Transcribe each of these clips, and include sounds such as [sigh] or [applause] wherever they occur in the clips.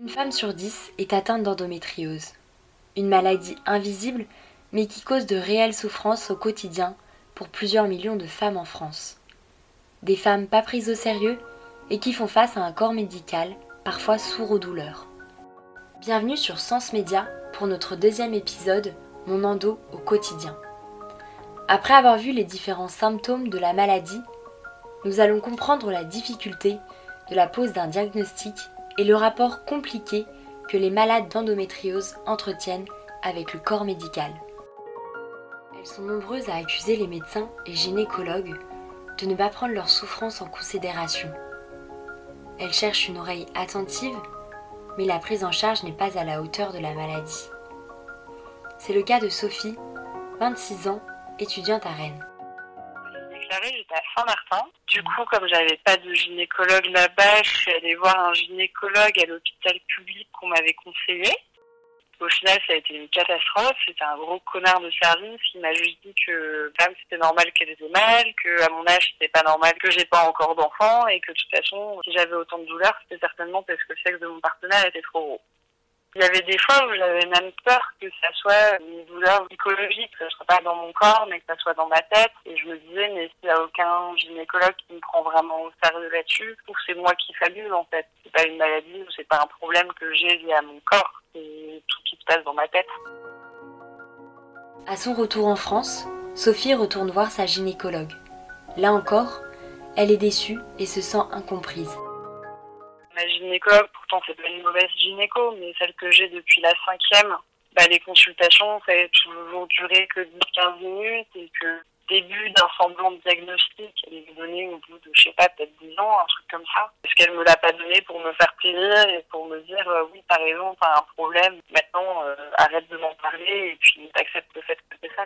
Une femme sur dix est atteinte d'endométriose. Une maladie invisible, mais qui cause de réelles souffrances au quotidien pour plusieurs millions de femmes en France. Des femmes pas prises au sérieux et qui font face à un corps médical parfois sourd aux douleurs. Bienvenue sur Sens Média pour notre deuxième épisode Mon endo au quotidien. Après avoir vu les différents symptômes de la maladie, nous allons comprendre la difficulté de la pose d'un diagnostic et le rapport compliqué que les malades d'endométriose entretiennent avec le corps médical. Elles sont nombreuses à accuser les médecins et gynécologues de ne pas prendre leur souffrance en considération. Elles cherchent une oreille attentive, mais la prise en charge n'est pas à la hauteur de la maladie. C'est le cas de Sophie, 26 ans, étudiante à Rennes Saint-Martin. Du coup, comme j'avais pas de gynécologue là-bas, je suis allée voir un gynécologue à l'hôpital public qu'on m'avait conseillé. Au final, ça a été une catastrophe. C'était un gros connard de service qui m'a juste dit que c'était normal qu'elle ait mal, que à mon âge c'était pas normal, que j'ai pas encore d'enfant et que de toute façon, si j'avais autant de douleurs, c'était certainement parce que le sexe de mon partenaire était trop gros. Il y avait des fois où j'avais même peur que ça soit une douleur psychologique, que ce soit pas dans mon corps, mais que ça soit dans ma tête. Et je me disais, mais s'il n'y a aucun gynécologue qui me prend vraiment au sérieux là-dessus, c'est moi qui fabule en fait. C'est pas une maladie ou c'est pas un problème que j'ai lié à mon corps. C'est tout qui se passe dans ma tête. À son retour en France, Sophie retourne voir sa gynécologue. Là encore, elle est déçue et se sent incomprise ma gynécologue, pourtant c'est pas une mauvaise gynéco, mais celle que j'ai depuis la cinquième, bah, les consultations, ça a toujours duré que 10-15 minutes et que début d'un semblant de diagnostic, elle est donnée au bout de, je sais pas, peut-être 10 ans, un truc comme ça. Est-ce qu'elle me l'a pas donné pour me faire plaisir et pour me dire, euh, oui, t'as raison, t'as un problème, maintenant, euh, arrête de m'en parler et puis t'acceptes le fait que c'est ça.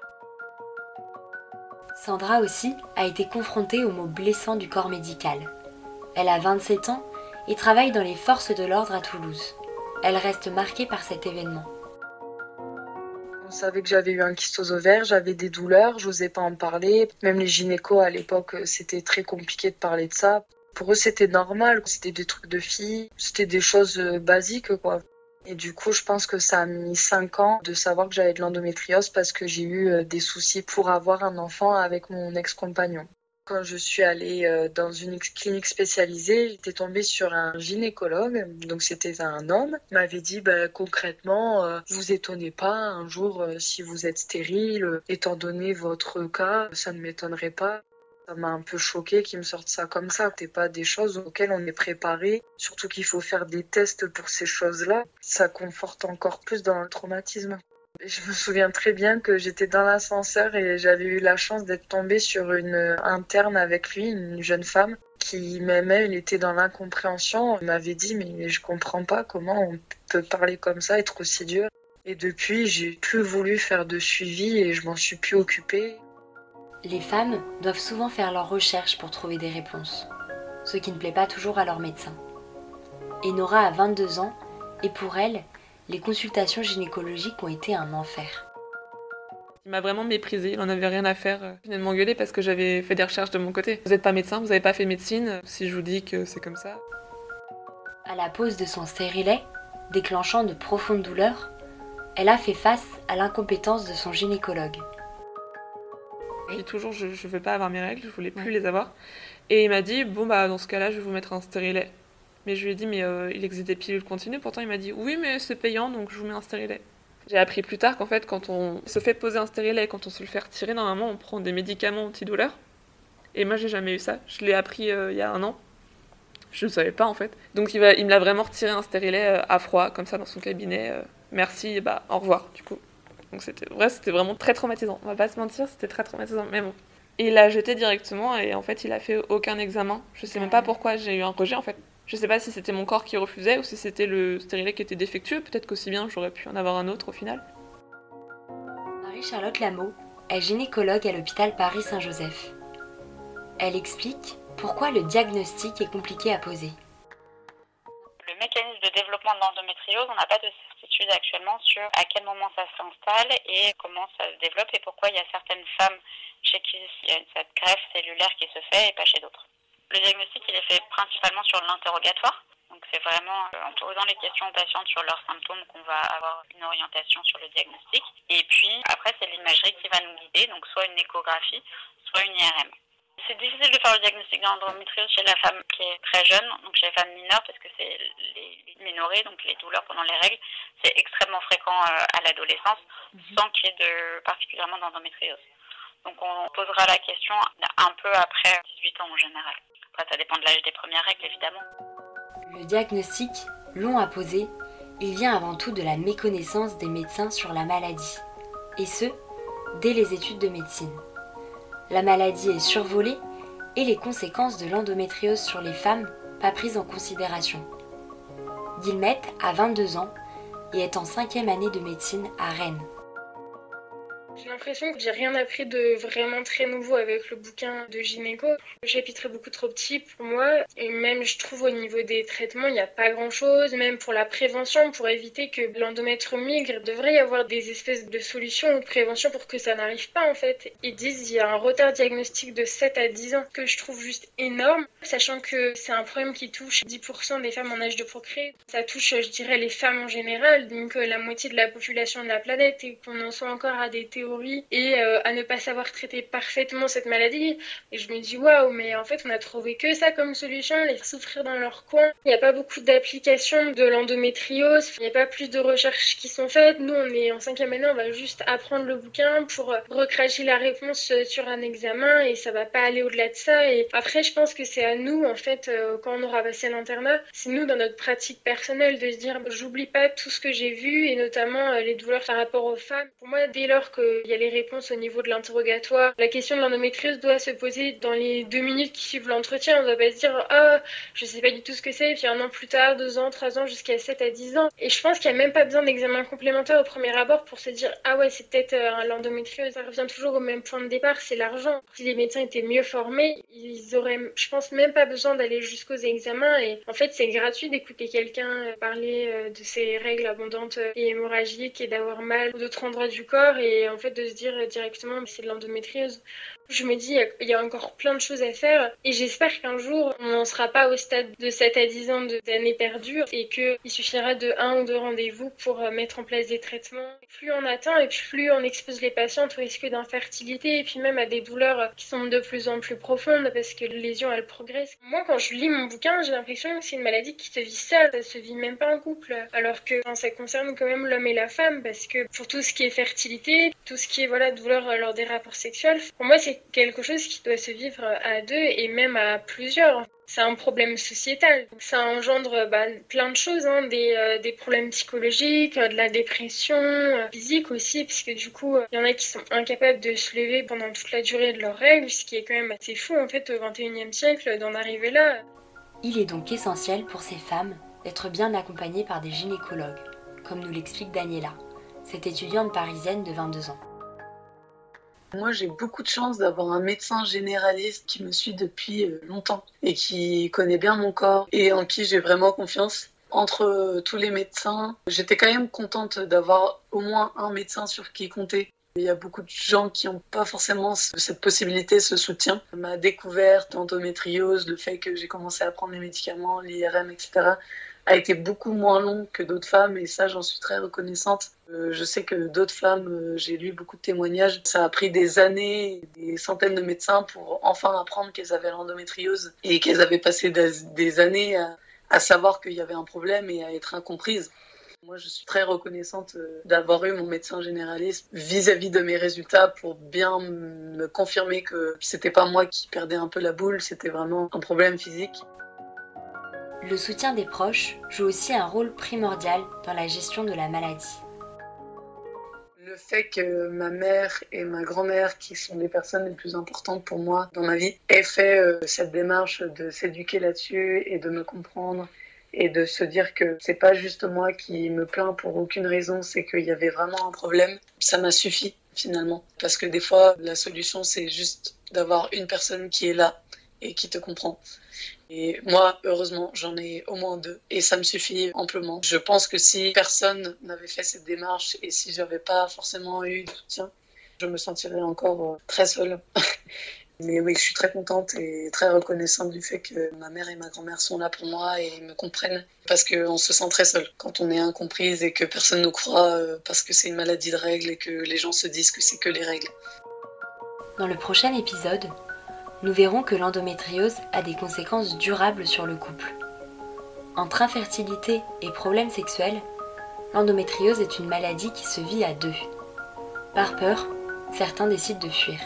Sandra aussi a été confrontée aux mots blessants du corps médical. Elle a 27 ans et travaille dans les forces de l'ordre à Toulouse. Elle reste marquée par cet événement. On savait que j'avais eu un kyste ovaires, j'avais des douleurs, j'osais pas en parler. Même les gynécos à l'époque, c'était très compliqué de parler de ça. Pour eux, c'était normal, c'était des trucs de filles, c'était des choses euh, basiques quoi. Et du coup, je pense que ça a mis cinq ans de savoir que j'avais de l'endométriose parce que j'ai eu euh, des soucis pour avoir un enfant avec mon ex-compagnon. Quand je suis allée euh, dans une clinique spécialisée, j'étais tombée sur un gynécologue, donc c'était un homme, m'avait dit bah, concrètement, euh, vous étonnez pas un jour euh, si vous êtes stérile, étant donné votre cas, ça ne m'étonnerait pas. Ça m'a un peu choqué qu'il me sorte ça comme ça. C'est pas des choses auxquelles on est préparé. Surtout qu'il faut faire des tests pour ces choses-là. Ça conforte encore plus dans le traumatisme. Je me souviens très bien que j'étais dans l'ascenseur et j'avais eu la chance d'être tombée sur une interne avec lui, une jeune femme qui m'aimait, elle était dans l'incompréhension. Elle m'avait dit mais je comprends pas comment on peut parler comme ça, être aussi dur. Et depuis, j'ai plus voulu faire de suivi et je m'en suis plus occupée. Les femmes doivent souvent faire leurs recherches pour trouver des réponses, ce qui ne plaît pas toujours à leur médecin. Et Nora a 22 ans et pour elle, les consultations gynécologiques ont été un enfer. Il m'a vraiment méprisé, il n'en avait rien à faire. Il venait de m'engueuler parce que j'avais fait des recherches de mon côté. Vous n'êtes pas médecin, vous n'avez pas fait médecine, si je vous dis que c'est comme ça. À la pose de son stérilet, déclenchant de profondes douleurs, elle a fait face à l'incompétence de son gynécologue. Il dit toujours je ne veux pas avoir mes règles, je voulais plus les avoir. Et il m'a dit bon bah dans ce cas-là je vais vous mettre un stérilet. Mais je lui ai dit, mais euh, il existe des pilules continues. Pourtant, il m'a dit, oui, mais c'est payant, donc je vous mets un stérilet. J'ai appris plus tard qu'en fait, quand on se fait poser un stérilet, quand on se le fait retirer, normalement, on prend des médicaments antidouleurs. Et moi, j'ai jamais eu ça. Je l'ai appris euh, il y a un an. Je ne savais pas, en fait. Donc, il, va, il me l'a vraiment retiré un stérilet euh, à froid, comme ça, dans son cabinet. merci, et bah, au revoir, du coup. Donc, c'était vrai, c'était vraiment très traumatisant. On va pas se mentir, c'était très traumatisant. Mais bon. Et il l'a jeté directement, et en fait, il a fait aucun examen. Je sais même pas pourquoi j'ai eu un rejet, en fait. Je sais pas si c'était mon corps qui refusait ou si c'était le stérilet qui était défectueux. Peut-être qu'aussi bien j'aurais pu en avoir un autre au final. Marie-Charlotte Lameau est gynécologue à l'hôpital Paris-Saint-Joseph. Elle explique pourquoi le diagnostic est compliqué à poser. Le mécanisme de développement de l'endométriose, on n'a pas de certitude actuellement sur à quel moment ça s'installe et comment ça se développe et pourquoi il y a certaines femmes chez qui il y a cette greffe cellulaire qui se fait et pas chez d'autres. Le diagnostic, il est fait principalement sur l'interrogatoire. Donc c'est vraiment en posant les questions aux patientes sur leurs symptômes qu'on va avoir une orientation sur le diagnostic. Et puis après, c'est l'imagerie qui va nous guider, donc soit une échographie, soit une IRM. C'est difficile de faire le diagnostic d'endométriose chez la femme qui est très jeune, donc chez les femmes mineures, parce que c'est les, les donc les douleurs pendant les règles, c'est extrêmement fréquent à l'adolescence, sans qu'il y ait de, particulièrement d'endométriose. Donc on posera la question un peu après 18 ans en général. Ça dépend de l'âge des premières règles, évidemment. Le diagnostic, long à poser, il vient avant tout de la méconnaissance des médecins sur la maladie. Et ce, dès les études de médecine. La maladie est survolée et les conséquences de l'endométriose sur les femmes pas prises en considération. Guillemette a 22 ans et est en cinquième année de médecine à Rennes. J'ai l'impression que j'ai rien appris de vraiment très nouveau avec le bouquin de gynéco. Le chapitre est beaucoup trop petit pour moi et même je trouve au niveau des traitements il n'y a pas grand chose. Même pour la prévention, pour éviter que l'endomètre migre, il devrait y avoir des espèces de solutions ou de prévention pour que ça n'arrive pas en fait. Ils disent il y a un retard diagnostic de 7 à 10 ans que je trouve juste énorme, sachant que c'est un problème qui touche 10% des femmes en âge de procréer. Ça touche je dirais les femmes en général, donc euh, la moitié de la population de la planète et qu'on en soit encore à des théories et euh, à ne pas savoir traiter parfaitement cette maladie. Et je me dis waouh, mais en fait on a trouvé que ça comme solution, les souffrir dans leur coin. Il n'y a pas beaucoup d'applications de l'endométriose, il n'y a pas plus de recherches qui sont faites. Nous on est en cinquième année, on va juste apprendre le bouquin pour recracher la réponse sur un examen et ça va pas aller au-delà de ça. Et après je pense que c'est à nous en fait euh, quand on aura passé l'internat, c'est nous dans notre pratique personnelle de se dire j'oublie pas tout ce que j'ai vu et notamment euh, les douleurs par rapport aux femmes. Pour moi dès lors que il y a les réponses au niveau de l'interrogatoire. La question de l'endométriose doit se poser dans les deux minutes qui suivent l'entretien. On ne doit pas se dire ah je sais pas du tout ce que c'est, et puis un an plus tard, deux ans, trois ans, jusqu'à sept à dix ans. Et je pense qu'il n'y a même pas besoin d'examen complémentaire au premier abord pour se dire ah ouais c'est peut-être euh, l'endométriose. Ça revient toujours au même point de départ, c'est l'argent. Si les médecins étaient mieux formés, ils auraient, je pense, même pas besoin d'aller jusqu'aux examens. Et en fait, c'est gratuit d'écouter quelqu'un euh, parler euh, de ses règles abondantes et hémorragiques et d'avoir mal d'autres endroits du corps. Et de se dire directement c'est de l'endométriose. Je me dis, il y a encore plein de choses à faire et j'espère qu'un jour, on n'en sera pas au stade de 7 à 10 ans d'années perdues et qu'il suffira de un ou deux rendez-vous pour euh, mettre en place des traitements. Plus on atteint et plus on expose les patientes au risque d'infertilité et puis même à des douleurs qui sont de plus en plus profondes parce que les lésions, elles progressent. Moi, quand je lis mon bouquin, j'ai l'impression que c'est une maladie qui se vit seule, ça se vit même pas en couple. Alors que ça concerne quand même l'homme et la femme parce que pour tout ce qui est fertilité, tout ce qui est voilà, douleur lors des rapports sexuels, pour moi, c'est quelque chose qui doit se vivre à deux et même à plusieurs. C'est un problème sociétal. Ça engendre bah, plein de choses, hein. euh, des, problèmes psychologiques, de la dépression euh, physique aussi, puisque du coup, il y en a qui sont incapables de se lever pendant toute la durée de leurs règles, ce qui est quand même assez fou en fait au 21e siècle d'en arriver là. Il est donc essentiel pour ces femmes d'être bien accompagnées par des gynécologues, comme nous l'explique Daniela, cette étudiante parisienne de 22 ans. Moi, j'ai beaucoup de chance d'avoir un médecin généraliste qui me suit depuis euh, longtemps et qui connaît bien mon corps et en qui j'ai vraiment confiance. Entre euh, tous les médecins, j'étais quand même contente d'avoir au moins un médecin sur qui compter. Il y a beaucoup de gens qui n'ont pas forcément cette possibilité, ce soutien. Ma découverte d'endométriose, le fait que j'ai commencé à prendre les médicaments, l'IRM, etc., a été beaucoup moins long que d'autres femmes et ça j'en suis très reconnaissante. Euh, je sais que d'autres femmes, euh, j'ai lu beaucoup de témoignages, ça a pris des années, des centaines de médecins pour enfin apprendre qu'elles avaient l'endométriose et qu'elles avaient passé des, années à, savoir qu'il y avait un problème et à être incomprises. Moi, je suis très reconnaissante euh, d'avoir eu mon médecin généraliste vis-à-vis de mes résultats pour bien me confirmer que c'était pas moi qui perdais un peu la boule, c'était vraiment un problème physique. Le soutien des proches joue aussi un rôle primordial dans la gestion de la maladie. Le fait que ma mère et ma grand-mère, qui sont les personnes les plus importantes pour moi dans ma vie, aient fait euh, cette démarche de s'éduquer là-dessus et de me comprendre et de se dire que c'est pas juste moi qui me plains pour aucune raison, c'est qu'il y avait vraiment un problème, ça m'a suffi finalement. Parce que des fois, la solution, c'est juste d'avoir une personne qui est là et qui te comprend. Et moi, heureusement, j'en ai au moins deux et ça me suffit amplement. Je pense que si personne n'avait fait cette démarche et si j'avais pas forcément eu de soutien, je me sentirais encore euh, très seule. [laughs] Mais oui, je suis très contente et très reconnaissante du fait que ma mère et ma grand-mère sont là pour moi et me comprennent. Parce qu'on se sent très seul quand on est incomprise et que personne ne croit euh, parce que c'est une maladie de règles et que les gens se disent que c'est que les règles. Dans le prochain épisode, nous verrons que l'endométriose a des conséquences durables sur le couple. Entre infertilité et problèmes sexuels, l'endométriose est une maladie qui se vit à deux. Par peur, certains décident de fuir.